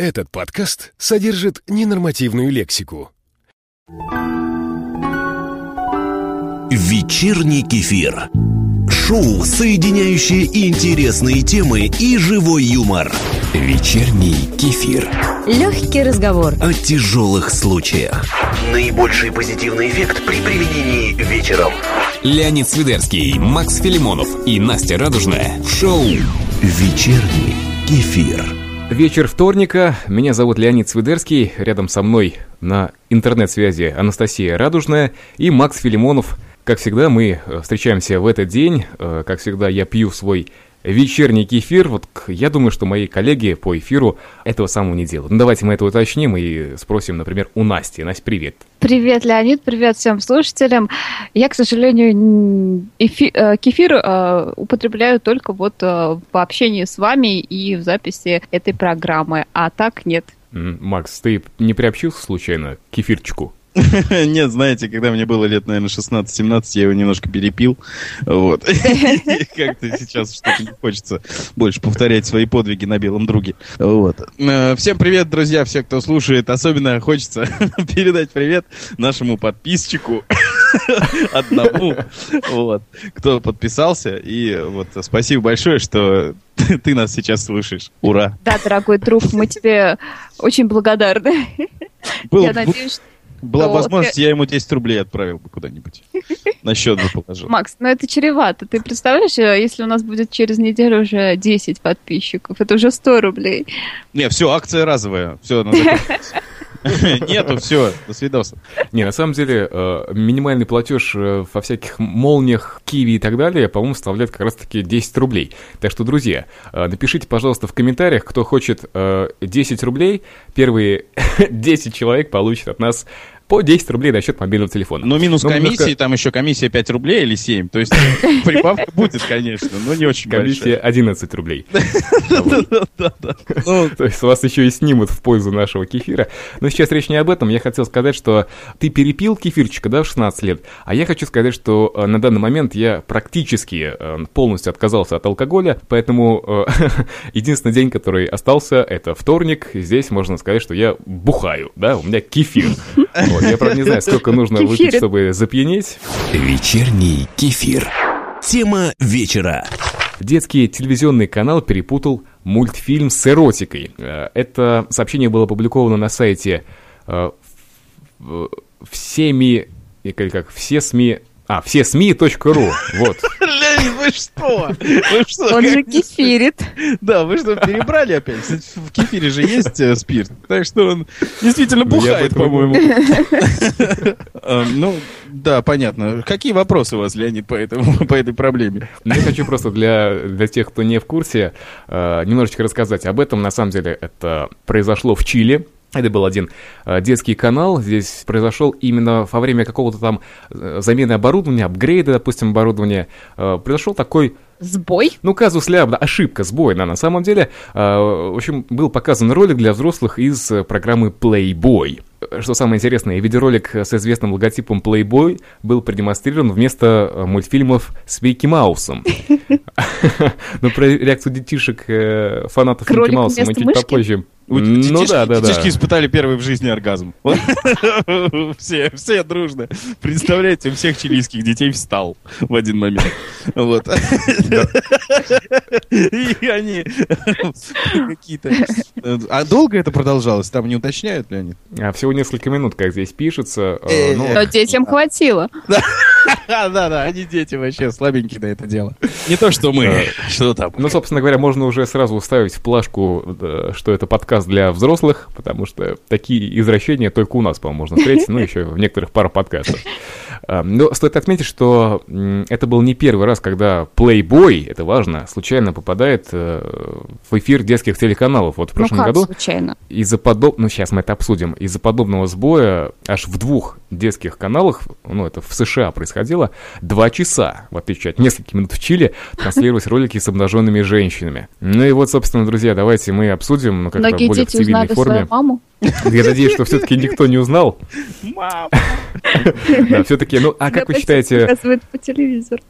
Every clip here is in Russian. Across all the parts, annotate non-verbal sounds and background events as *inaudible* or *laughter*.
Этот подкаст содержит ненормативную лексику. Вечерний кефир. Шоу, соединяющее интересные темы и живой юмор. Вечерний кефир. Легкий разговор. О тяжелых случаях. Наибольший позитивный эффект при применении вечером. Леонид Свидерский, Макс Филимонов и Настя Радужная в шоу Вечерний кефир. Вечер вторника. Меня зовут Леонид Свидерский. Рядом со мной на интернет-связи Анастасия Радужная и Макс Филимонов. Как всегда, мы э, встречаемся в этот день. Э, Как всегда, я пью свой вечерний кефир. Вот я думаю, что мои коллеги по эфиру этого самого не делают. Ну, давайте мы это уточним и спросим, например, у Насти. Настя, привет. Привет, Леонид, привет всем слушателям. Я, к сожалению, эфи- э, кефир э, употребляю только вот э, по общению с вами и в записи этой программы, а так нет. Макс, ты не приобщился случайно к кефирчику? *laughs* Нет, знаете, когда мне было лет, наверное, 16-17, я его немножко перепил. Вот. *laughs* Как-то сейчас что-то не хочется больше повторять свои подвиги на белом друге. Вот. Э, Всем привет, друзья, все, кто слушает. Особенно хочется *laughs* передать привет нашему подписчику. Одному. Вот. Кто подписался. И вот спасибо большое, что ты нас сейчас слышишь. Ура. Да, дорогой друг, мы тебе очень благодарны. Был- Я надеюсь, что... Была что возможность, ты- я ему 10 рублей отправил бы куда-нибудь. *laughs* На счет бы положил. Макс, ну это чревато. Ты представляешь, э, если у нас будет через неделю уже 10 подписчиков, это уже 100 рублей. Не, все, акция разовая. Все, закончить. *laughs* *laughs* Нету, все, до свидос. Не, на самом деле, э, минимальный платеж э, во всяких молниях, киви и так далее, по-моему, составляет как раз-таки 10 рублей. Так что, друзья, э, напишите, пожалуйста, в комментариях, кто хочет э, 10 рублей. Первые *laughs* 10 человек получат от нас по 10 рублей на счет мобильного телефона. Но минус Ну, комиссии, немножко- там еще комиссия 5 рублей или 7. То есть *laughs* прибавка будет, конечно, но не очень Комиссия большая. 11 рублей. *laughs* Ну, То есть вас еще и снимут в пользу нашего кефира. Но сейчас речь не об этом. Я хотел сказать, что ты перепил кефирчика, да, в 16 лет. А я хочу сказать, что э, на данный момент я практически э, полностью отказался от алкоголя. Поэтому э, *laughs* единственный день, который остался, это вторник. Здесь можно сказать, что я бухаю, да, у меня кефир. Вот, Я, правда, не знаю, сколько нужно выпить, чтобы запьянеть. Вечерний кефир. Тема вечера. Детский телевизионный канал перепутал мультфильм с эротикой. Э, Это сообщение было опубликовано на сайте э, всеми, или как, все СМИ, а, все СМИ.ру, вот. *laughs* Леонид, вы что? Вы что? Он же кефирит. Да, вы что, перебрали опять? Кстати, В кефире же есть э, спирт, так что он действительно Ну, бухает, по-моему. *laughs* Э, Ну, да, понятно. Какие вопросы у вас, Леонид, по этому, *laughs* по этой проблеме? Но Я хочу просто для, для тех, кто не в курсе, э, немножечко рассказать об этом. На самом деле это произошло в Чили. Это был один э, детский канал. Здесь произошел именно во время какого-то там э, замены оборудования, апгрейда, допустим, оборудования. э, произошел такой Сбой? ну, казус ляп, да, ошибка, сбой, да, на самом деле. э, В общем, был показан ролик для взрослых из программы Playboy. Что самое интересное, видеоролик с известным логотипом Playboy был продемонстрирован вместо э, мультфильмов с Микки Маусом. *laughs* Но про реакцию детишек, э, фанатов Микки Мауса мы чуть попозже. Ну детишки- да, да, да. Детишки испытали первый в жизни оргазм. *laughs* Все, все дружно. Представляете, у всех чилийских детей встал в один момент. Вот. И они *laughs* какие-то... А долго это продолжалось? Там не уточняют, Леонид? А, Всего несколько минут, как здесь пишется. э, Э, ну, Но детям хватило. *laughs* Да, да, да, они дети вообще слабенькие на это дело. Не то, что мы. Что там? Ну, собственно говоря, можно уже сразу вставить в плашку, что это подкаст для взрослых, потому что такие извращения только у нас, по-моему, можно встретить, ну, еще в некоторых пару подкастов. А, Но стоит отметить, что это был не первый раз, когда Playboy, это важно, случайно попадает э, в эфир детских телеканалов. Вот в Ну прошлом как году случайно? из-за подоб... ну сейчас мы это обсудим, из-за подобного сбоя аж в двух детских каналах, ну это в США происходило, два часа, в отличие от нескольких минут в Чили, транслировались ролики с обнаженными женщинами. Ну и вот, собственно, друзья, давайте мы обсудим, ну как-то более в цивильной форме. маму. Я надеюсь, что все-таки никто не узнал. Мам! Да, все-таки, ну, а как вы считаете, Показывает по телевизору.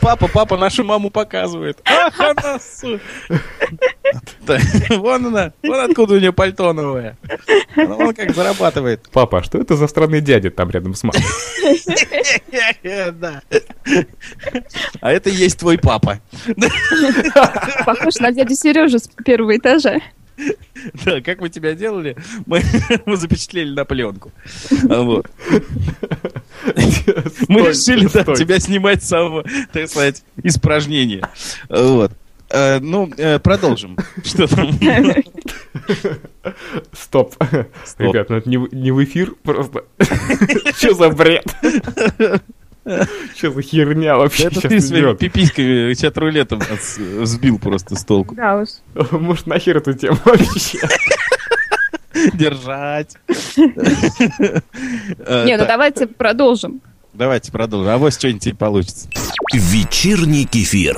Папа, папа нашу маму показывает. Ах, она, Вон она, вон откуда у нее пальто новое. Она вон как зарабатывает. папа, а что это за странный дядя там рядом с мамой? Да. А это и есть твой папа. Похож на дядю Сережу с первого этажа. Да, как мы тебя делали, мы, *laughs* мы запечатлели на пленку. А Вот. Мы решили да, тебя снимать с самого, так сказать, испражнения. Вот. Э, ну, э, продолжим. Что там? Стоп. Ребят, ну это не, не в эфир просто. *laughs* Что за бред? Что за херня вообще Это сейчас ты своими пиписьками чат-рулетом сбил просто с толку. Да уж. *laughs* Может, нахер эту тему вообще? Держать. Э, *laughs* Не, ну так, давайте продолжим. Давайте продолжим. А вот что-нибудь получится. Вечерний кефир.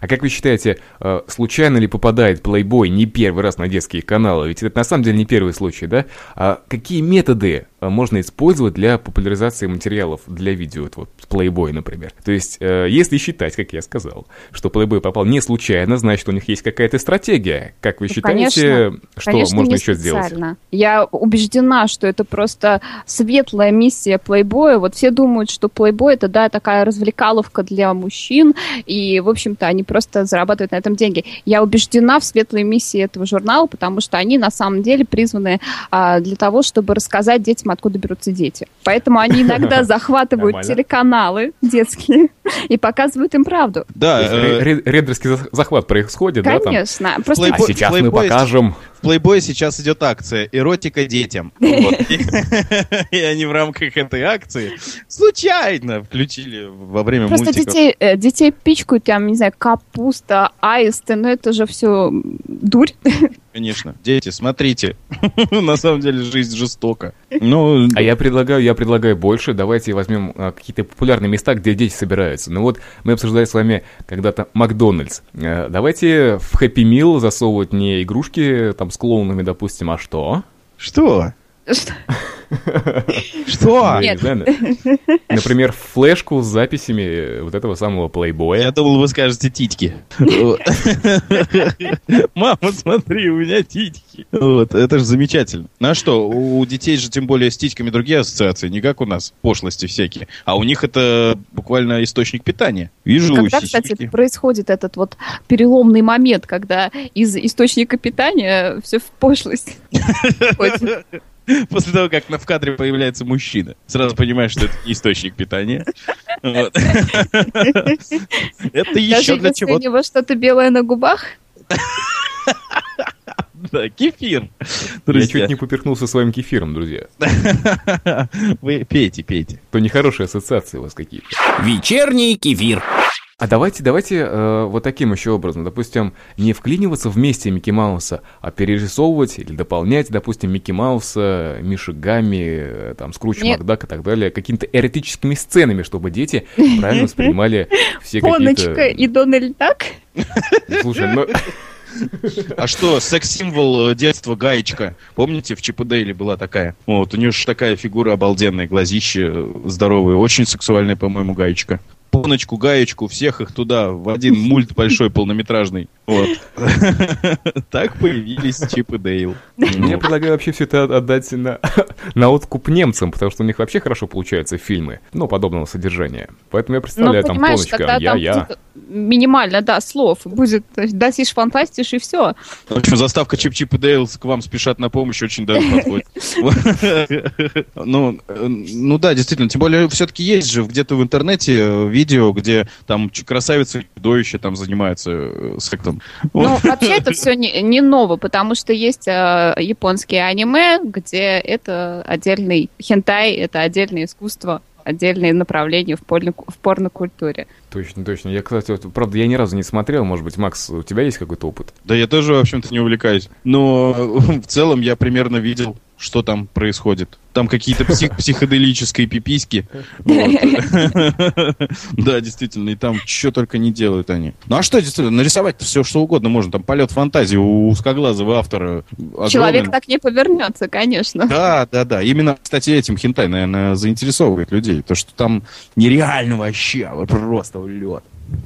А как вы считаете, э, случайно ли попадает Playboy не первый раз на детские каналы? Ведь это на самом деле не первый случай, да? А какие методы э, можно использовать для популяризации материалов для видео, вот, вот Playboy, например? То есть, э, если считать, как я сказал, что Playboy попал не случайно, значит, у них есть какая-то стратегия. Как вы Ну, считаете, конечно. что Конечно, можно еще сделать? специально. Я убеждена, что это просто светлая миссия плейбоя. Вот все думают, что плейбой это, да, такая развлекаловка для мужчин, и, в общем-то, они просто зарабатывают на этом деньги. Я убеждена в светлой миссии этого журнала, потому что они на самом деле призваны а, для того, чтобы рассказать детям, откуда берутся дети. Поэтому они иногда захватывают телеканалы детские и показывают им правду. Да, э, Рейдерский за- захват происходит, да? Конечно. А сейчас мы покажем. В Playboy сейчас идет акция «Эротика детям». *laughs* *laughs* И они в рамках этой акции случайно включили во время Просто э, детей пичкают, там, не знаю, капуста, аисты, но это же все дурь. *laughs* Конечно. Дети, смотрите. *laughs* На самом деле жизнь жестока. Ну, А я предлагаю, я предлагаю больше. Давайте возьмем а, какие-то популярные места, где дети собираются. Ну вот мы обсуждали с вами когда-то Макдональдс. Э, давайте в Хэппи Мил засовывать не игрушки там с клоунами, допустим, а что? что? Что? Ну, я не Нет. на- Например, флешку с записями вот этого самого Я плейбоя. думал, вы скажете титьки. Мама, смотри, у меня титьки. Вот, это же замечательно. Ну а что, у детей же тем более с титьками другие ассоциации, не как у нас, пошлости всякие. А у них это буквально источник питания. Вижу Когда, кстати, происходит этот вот переломный момент, когда из источника питания все в пошлость. *laughs* *laughs* После того, как на в кадре появляется мужчина, сразу понимаешь, что это не источник питания. Это еще для если у чего? него что-то белое на губах, Да, кефир. Я Друзья, чуть не поперхнулся своим кефиром, друзья. *laughs* вы пейте, пейте. То нехорошие ассоциации у вас какие-то. Вечерний кефир. А давайте, давайте э, вот таким еще образом, допустим, не вклиниваться вместе Микки Мауса, а перерисовывать или дополнять, допустим, Микки Мауса, Миши Гамми, э, там, Скруч Нет. Макдак и так далее, какими-то эротическими сценами, чтобы дети правильно воспринимали все Поночка какие-то... и Дональд Дак. Слушай, ну... А что, секс-символ э, детства Гаечка? Помните, в Чип и Дейле была такая? Вот, у нее же такая фигура обалденная, глазище э, здоровые, очень сексуальная, по-моему, Гаечка. Поночку, Гаечку, всех их туда в один мульт большой полнометражный. Вот. *laughs* Так появились Чип и Дейл. Я предлагаю вообще все это отдать на, *laughs* на откуп немцам, потому что у них вообще хорошо получаются фильмы, ну, подобного содержания. Поэтому я Ну, представляю, там, когда там я-я. будет минимально, да, слов, будет дасишь фантастиш и все. В общем, заставка Чип-Чип и Дейл к вам спешат на помощь очень даже подходит. *laughs* Ну, ну да, действительно. Тем более, все-таки есть же где-то в интернете э, видео, где там красавицы и чудовища там занимаются э, сексом. Ну, вообще это все не, не ново, потому что есть э, японские аниме, где это отдельный хентай, это отдельное искусство, отдельное направление в, порно, в порнокультуре. Точно, точно. Я, кстати, вот, правда, я ни разу не смотрел. Может быть, Макс, у тебя есть какой-то опыт? Да я тоже, в общем-то, не увлекаюсь. Но *laughs* в целом я примерно видел, что там происходит. Там какие-то псих- *laughs* психоделические пиписьки. *laughs* Да, действительно, и там что только не делают они. Ну а что, действительно, нарисовать все, что угодно можно. Там полет фантазии у узкоглазого автора. Человек так не повернется, конечно. Да, да, да. Именно, кстати, этим хентай, наверное, заинтересовывает людей. То, что там нереально вообще, а просто лед.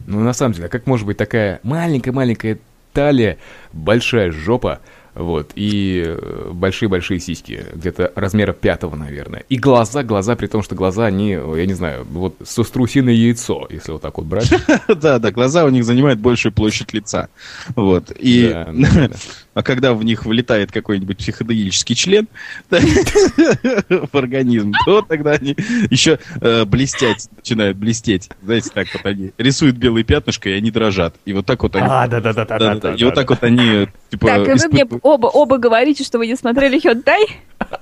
Ну, на самом деле, а как может быть такая маленькая-маленькая талия, большая жопа, вот, и э, большие-большие сиськи, где-то размера пятого, наверное. И глаза, глаза, при том, что глаза, они, я не знаю, вот со страусиное яйцо, если вот так вот брать. *laughs* Да, да, глаза у них занимают большую площадь лица. Вот. И, Да, *laughs* да, да. а когда в них влетает какой-нибудь психоделический член *laughs* в организм, то тогда они еще э, блестять, начинают блестеть. Знаете, так вот они рисуют белые пятнышко, и они дрожат. И вот так вот они... А, да-да-да-да. Да-да-да. И вот так вот они, типа... Так, и вы мне испытывают- оба, оба говорите, что вы не смотрели хёнтай?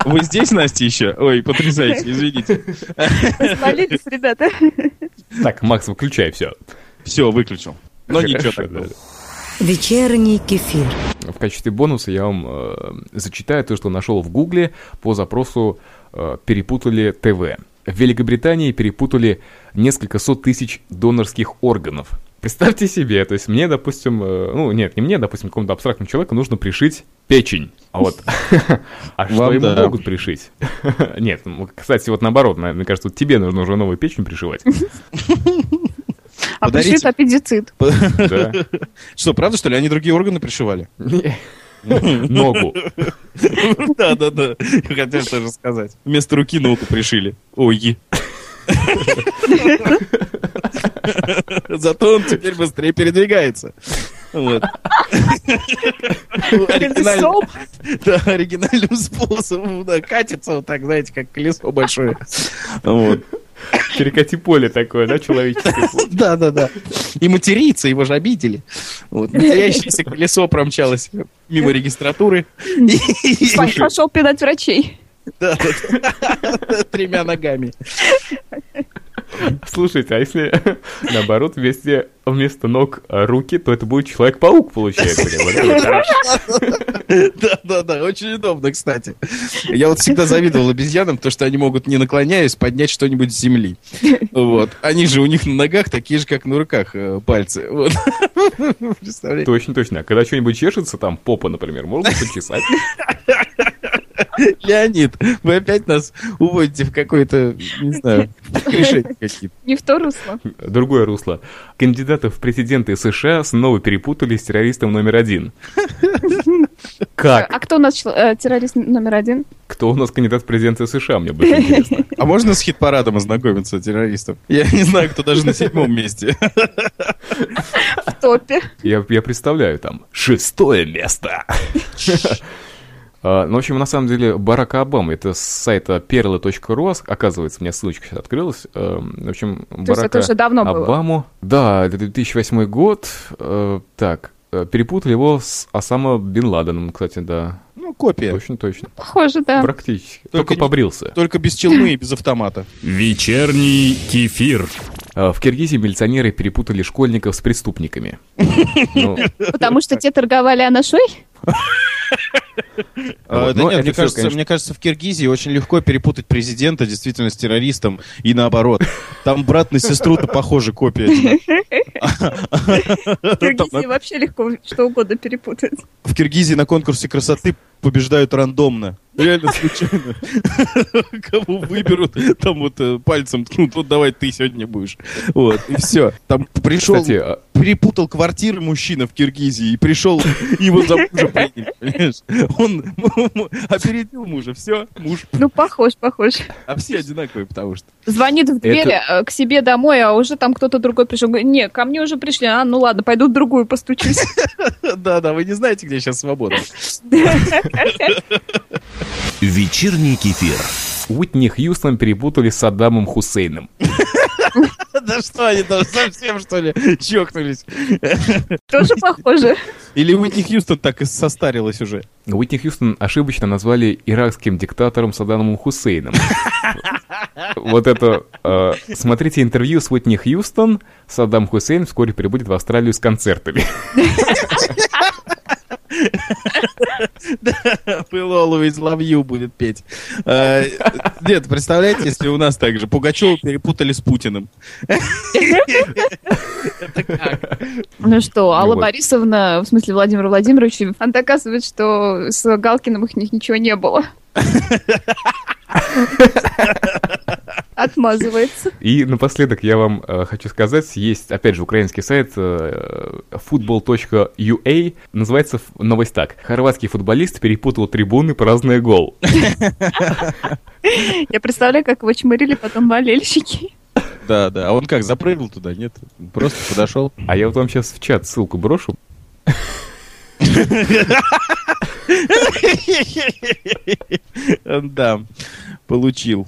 Вы здесь, Настя, еще? Ой, потрясающе, извините. Спалились, ребята. Так, Макс, выключай все. Все, выключил. Но ничего так. да. Вечерний кефир. В качестве бонуса я вам э, зачитаю то, что нашел в Гугле по запросу э, «Перепутали ТВ». В Великобритании перепутали несколько сот тысяч донорских органов. Представьте себе, то есть мне, допустим, э, ну нет, не мне, допустим, какому-то абстрактному человеку нужно пришить печень. А вот, *laughs* а что Вам ему да. могут пришить? *laughs* Нет, ну, кстати, вот наоборот, на- мне кажется, вот тебе нужно уже новую печень пришивать. *laughs* А Подарите. пришит аппендицит. Что, правда, что ли? Они другие органы пришивали? Ногу. Да, да, да. Хотел тоже сказать. Вместо руки ногу пришили. Ой. *laughs* Зато он теперь быстрее передвигается. Вот. *laughs* Колесом? Да, оригинальным способом, да, катится вот так, знаете, как колесо большое. Вот. Перекати поле такое, да, человеческое? *laughs* Да, да, да. И материться, его же обидели. Вот. Матерящееся колесо промчалось мимо регистратуры. Пошел пинать врачей. Да. Тремя ногами. Слушайте, а если *laughs* наоборот вместе, вместо ног а, руки, то это будет Человек-паук, получается. как бы, да? Хорошо. Да, да, да, очень удобно, кстати. Я вот всегда завидовал обезьянам, то, что они могут, не наклоняясь, поднять что-нибудь с земли. Вот. Они же у них на ногах такие же, как на руках э, пальцы. Вот. *laughs* Представляете? Точно, точно. А когда что-нибудь чешется, там попа, например, можно почесать. *laughs* Леонид, вы опять нас уводите в какое-то, не знаю, решение какие-то. Не в то русло. Другое русло. Кандидатов в президенты США снова перепутали с террористом номер один. *laughs* Как? А кто у нас э, террорист номер один? Кто у нас кандидат в президенты США, мне будет интересно. *laughs* А можно с хит-парадом ознакомиться террористов? Я не знаю, кто даже на седьмом месте. В топе. Я, я представляю там шестое место. А, Ну, в общем, на самом деле, Барак Обама, это с сайта perla.ru, оказывается, у меня ссылочка сейчас открылась. Эм, В общем, есть Барака это уже давно было? Обаму, да, это 2008 год, Э, так, э, перепутали его с Осама Бен Ладеном, кстати, да, Ну, копия. точно, точно, Похоже, да. практически, Только только не- побрился. Только без челмы и без автомата. Вечерний кефир. А, В Киргизии милиционеры перепутали школьников с преступниками. *laughs* Ну, Потому что те торговали анашой? А, да но нет, мне, кажется, мне кажется, в Киргизии очень легко перепутать президента действительно с террористом и наоборот. Там брат на сестру-то похоже копия. В *laughs* Киргизии вообще легко что угодно перепутать. В Киргизии на конкурсе красоты побеждают рандомно. Реально случайно. *laughs* Кого выберут, там вот э, пальцем ткнут, вот давай ты сегодня будешь. Вот, и все. Там пришел, Кстати, перепутал квартиры мужчина в Киргизии и пришел, его за мужа приняли, понимаешь? Он *laughs* опередил мужа, все, муж. Ну, похож, похож. А все одинаковые, потому что. Звонит в дверь э, к себе домой, а уже там кто-то другой пришел. Говорит, не, ко мне уже пришли. А, ну ладно, пойду в другую постучусь. *laughs* Да-да, вы не знаете, где сейчас свобода. Вечерний кефир. Уитни Хьюстон перепутали с Саддамом Хусейном. *laughs* Да что они там совсем, что ли, чокнулись? *laughs* Тоже похоже. Или Уитни Хьюстон так и состарилась уже? Уитни Хьюстон ошибочно назвали иракским диктатором Саддамом Хусейном. *laughs* Вот это... э, Смотрите интервью с Уитни Хьюстон. Саддам Хусейн вскоре прибудет в Австралию с концертами. Было Always Love You будет петь. А, нет, представляете, если у нас так же Пугачева перепутали с Путиным. Ну что, Алла. Борисовна, в смысле Владимир Владимирович, он доказывает, что с Галкиным их них ничего не было. *laughs* Отмазывается. И напоследок я вам э, хочу сказать, есть, опять же, украинский сайт э, football.ua, называется новость так. Хорватский футболист перепутал трибуны, празднуя гол. Я представляю, как его чмырили потом болельщики. Да, да. А он как, запрыгнул туда? Нет, просто подошел. А я вот вам сейчас в чат ссылку брошу. Да, получил.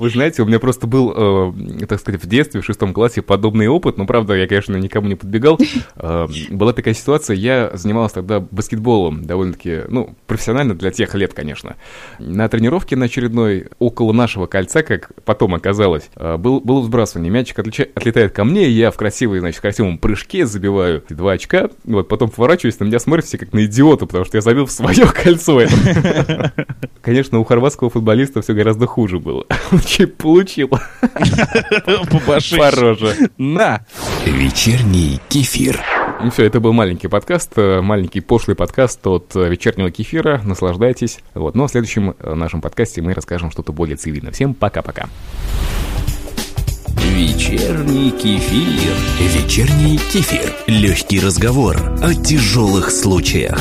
Вы знаете, у меня просто был, э, так сказать, в детстве, в шестом классе подобный опыт, но, правда, я, конечно, никому не подбегал. *laughs* Э, была такая ситуация, я занимался тогда баскетболом, довольно-таки, ну, профессионально для тех лет, конечно. На тренировке на очередной, около нашего кольца, как потом оказалось, э, был, было взбрасывание. Мячик отлича- отлетает ко мне, и я в красивой, значит, в красивом прыжке забиваю два очка, вот потом поворачиваюсь, на меня смотрят все как на идиота, потому что я забил *laughs* в свое кольцо. *laughs* Конечно, у хорватского футболиста все гораздо хуже было. *laughs* Получил *laughs* По башке. по роже. На! Вечерний кефир. Ну все, это был маленький подкаст, э, маленький пошлый подкаст от э, вечернего кефира. Наслаждайтесь. Вот, но в следующем э, нашем подкасте мы расскажем что-то более цивильное. Всем пока-пока. Вечерний кефир. Вечерний кефир. Легкий разговор о тяжелых случаях.